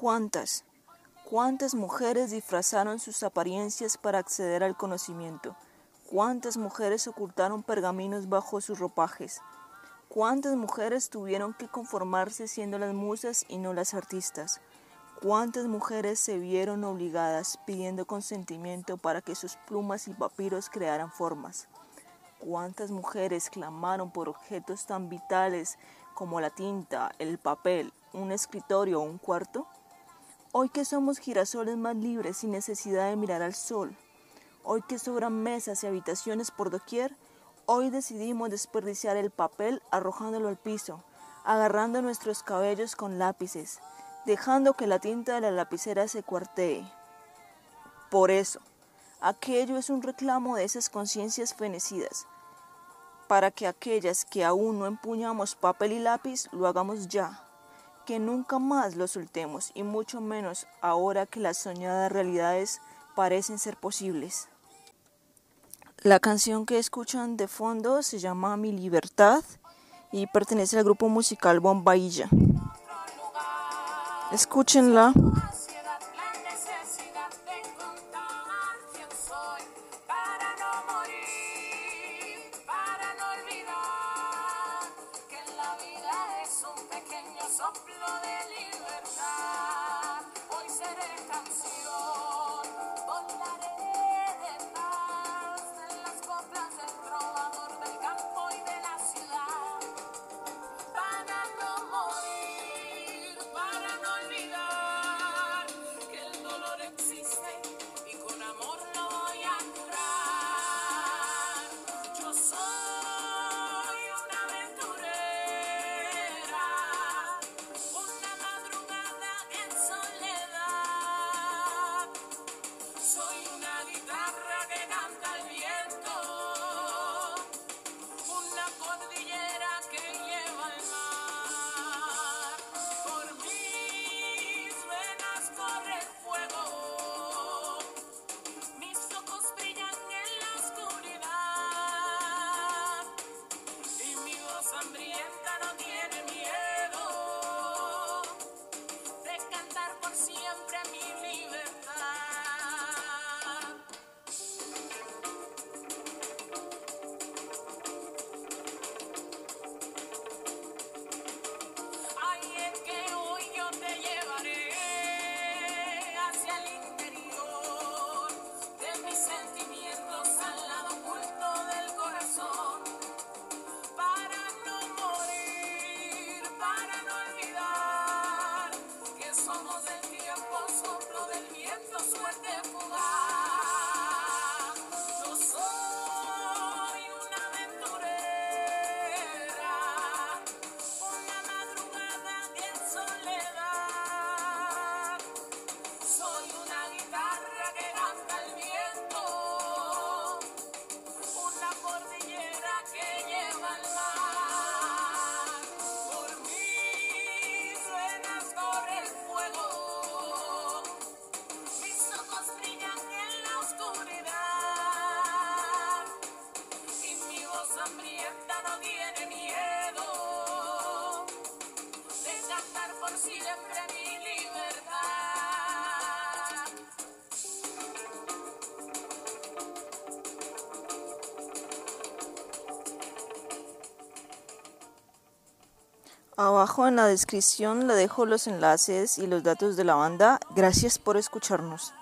¿Cuántas? ¿Cuántas mujeres disfrazaron sus apariencias para acceder al conocimiento? ¿Cuántas mujeres ocultaron pergaminos bajo sus ropajes? ¿Cuántas mujeres tuvieron que conformarse siendo las musas y no las artistas? ¿Cuántas mujeres se vieron obligadas pidiendo consentimiento para que sus plumas y papiros crearan formas? ¿Cuántas mujeres clamaron por objetos tan vitales como la tinta, el papel, un escritorio o un cuarto? Hoy que somos girasoles más libres sin necesidad de mirar al sol, hoy que sobran mesas y habitaciones por doquier, hoy decidimos desperdiciar el papel arrojándolo al piso, agarrando nuestros cabellos con lápices, dejando que la tinta de la lapicera se cuartee. Por eso, aquello es un reclamo de esas conciencias fenecidas, para que aquellas que aún no empuñamos papel y lápiz lo hagamos ya que nunca más lo soltemos y mucho menos ahora que las soñadas realidades parecen ser posibles. La canción que escuchan de fondo se llama Mi Libertad y pertenece al grupo musical Bombailla. Escúchenla. Cumbria. Abajo en la descripción le dejo los enlaces y los datos de la banda. Gracias por escucharnos.